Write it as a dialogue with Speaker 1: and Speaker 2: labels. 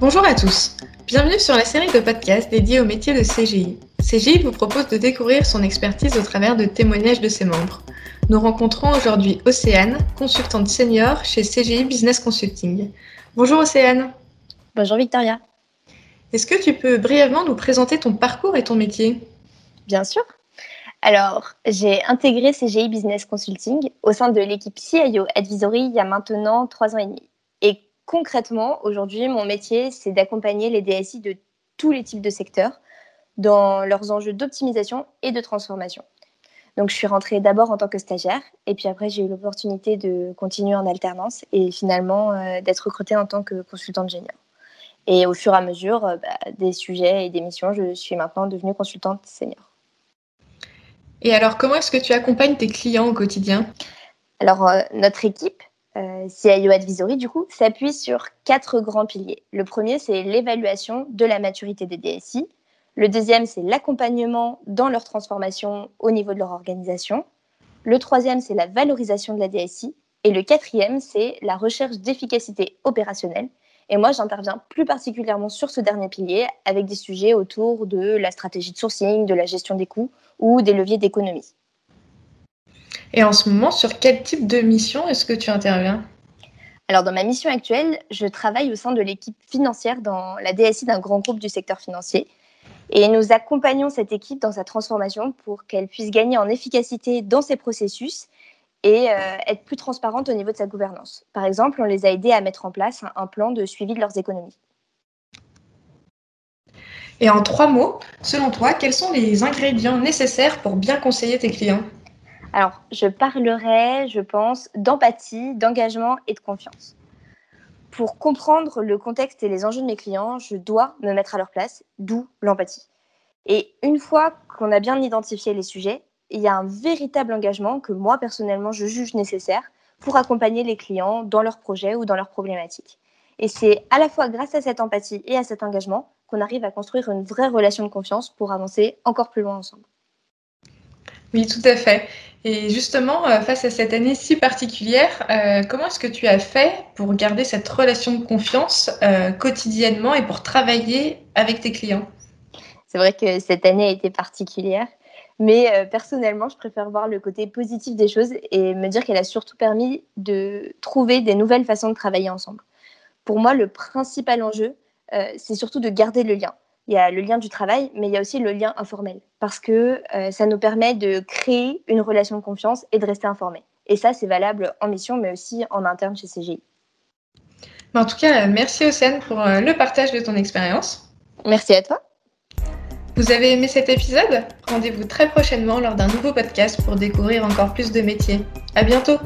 Speaker 1: Bonjour à tous, bienvenue sur la série de podcasts dédiée au métier de CGI. CGI vous propose de découvrir son expertise au travers de témoignages de ses membres. Nous rencontrons aujourd'hui Océane, consultante senior chez CGI Business Consulting. Bonjour Océane.
Speaker 2: Bonjour Victoria.
Speaker 1: Est-ce que tu peux brièvement nous présenter ton parcours et ton métier?
Speaker 2: Bien sûr. Alors, j'ai intégré CGI Business Consulting au sein de l'équipe CIO Advisory il y a maintenant trois ans et demi. Concrètement, aujourd'hui, mon métier, c'est d'accompagner les DSI de tous les types de secteurs dans leurs enjeux d'optimisation et de transformation. Donc, je suis rentrée d'abord en tant que stagiaire, et puis après, j'ai eu l'opportunité de continuer en alternance et finalement euh, d'être recrutée en tant que consultante junior. Et au fur et à mesure euh, bah, des sujets et des missions, je suis maintenant devenue consultante senior.
Speaker 1: Et alors, comment est-ce que tu accompagnes tes clients au quotidien?
Speaker 2: Alors, euh, notre équipe, CIO Advisory, du coup, s'appuie sur quatre grands piliers. Le premier, c'est l'évaluation de la maturité des DSI. Le deuxième, c'est l'accompagnement dans leur transformation au niveau de leur organisation. Le troisième, c'est la valorisation de la DSI. Et le quatrième, c'est la recherche d'efficacité opérationnelle. Et moi, j'interviens plus particulièrement sur ce dernier pilier avec des sujets autour de la stratégie de sourcing, de la gestion des coûts ou des leviers d'économie.
Speaker 1: Et en ce moment, sur quel type de mission est-ce que tu interviens?
Speaker 2: Alors, dans ma mission actuelle, je travaille au sein de l'équipe financière dans la DSI d'un grand groupe du secteur financier. Et nous accompagnons cette équipe dans sa transformation pour qu'elle puisse gagner en efficacité dans ses processus et euh, être plus transparente au niveau de sa gouvernance. Par exemple, on les a aidés à mettre en place un, plan de suivi de leurs économies.
Speaker 1: Et en trois mots, selon toi, quels sont les ingrédients nécessaires pour bien conseiller tes clients?
Speaker 2: Alors, je parlerai, je pense, d'empathie, d'engagement et de confiance. Pour comprendre le contexte et les enjeux de mes clients, je dois me mettre à leur place, d'où l'empathie. Et une fois qu'on a bien identifié les sujets, il y a un véritable engagement que moi, personnellement, je juge nécessaire pour accompagner les clients dans leurs projets ou dans leurs problématiques. Et c'est à la fois grâce à cette empathie et à cet engagement qu'on arrive à construire une vraie relation de confiance pour avancer encore plus loin ensemble.
Speaker 1: Oui, tout à fait. Et justement, euh, face à cette année si particulière, euh, comment est-ce que tu as fait pour garder cette relation de confiance euh, quotidiennement et pour travailler avec tes clients?
Speaker 2: C'est vrai que cette année a été particulière. Mais personnellement, je préfère voir le côté positif des choses et me dire qu'elle a surtout permis de trouver des nouvelles façons de travailler ensemble. Pour moi, le principal enjeu, c'est surtout de garder le lien. Il y a le lien du travail, mais il y a aussi le lien informel, parce que euh, ça nous permet de créer une relation de confiance et de rester informé. Et ça, c'est valable en mission, mais aussi en interne chez CGI.
Speaker 1: En tout cas, merci Océane pour le partage de ton expérience.
Speaker 2: Merci à toi.
Speaker 1: Vous avez aimé cet épisode? Rendez-vous très prochainement lors d'un nouveau podcast pour découvrir encore plus de métiers. À bientôt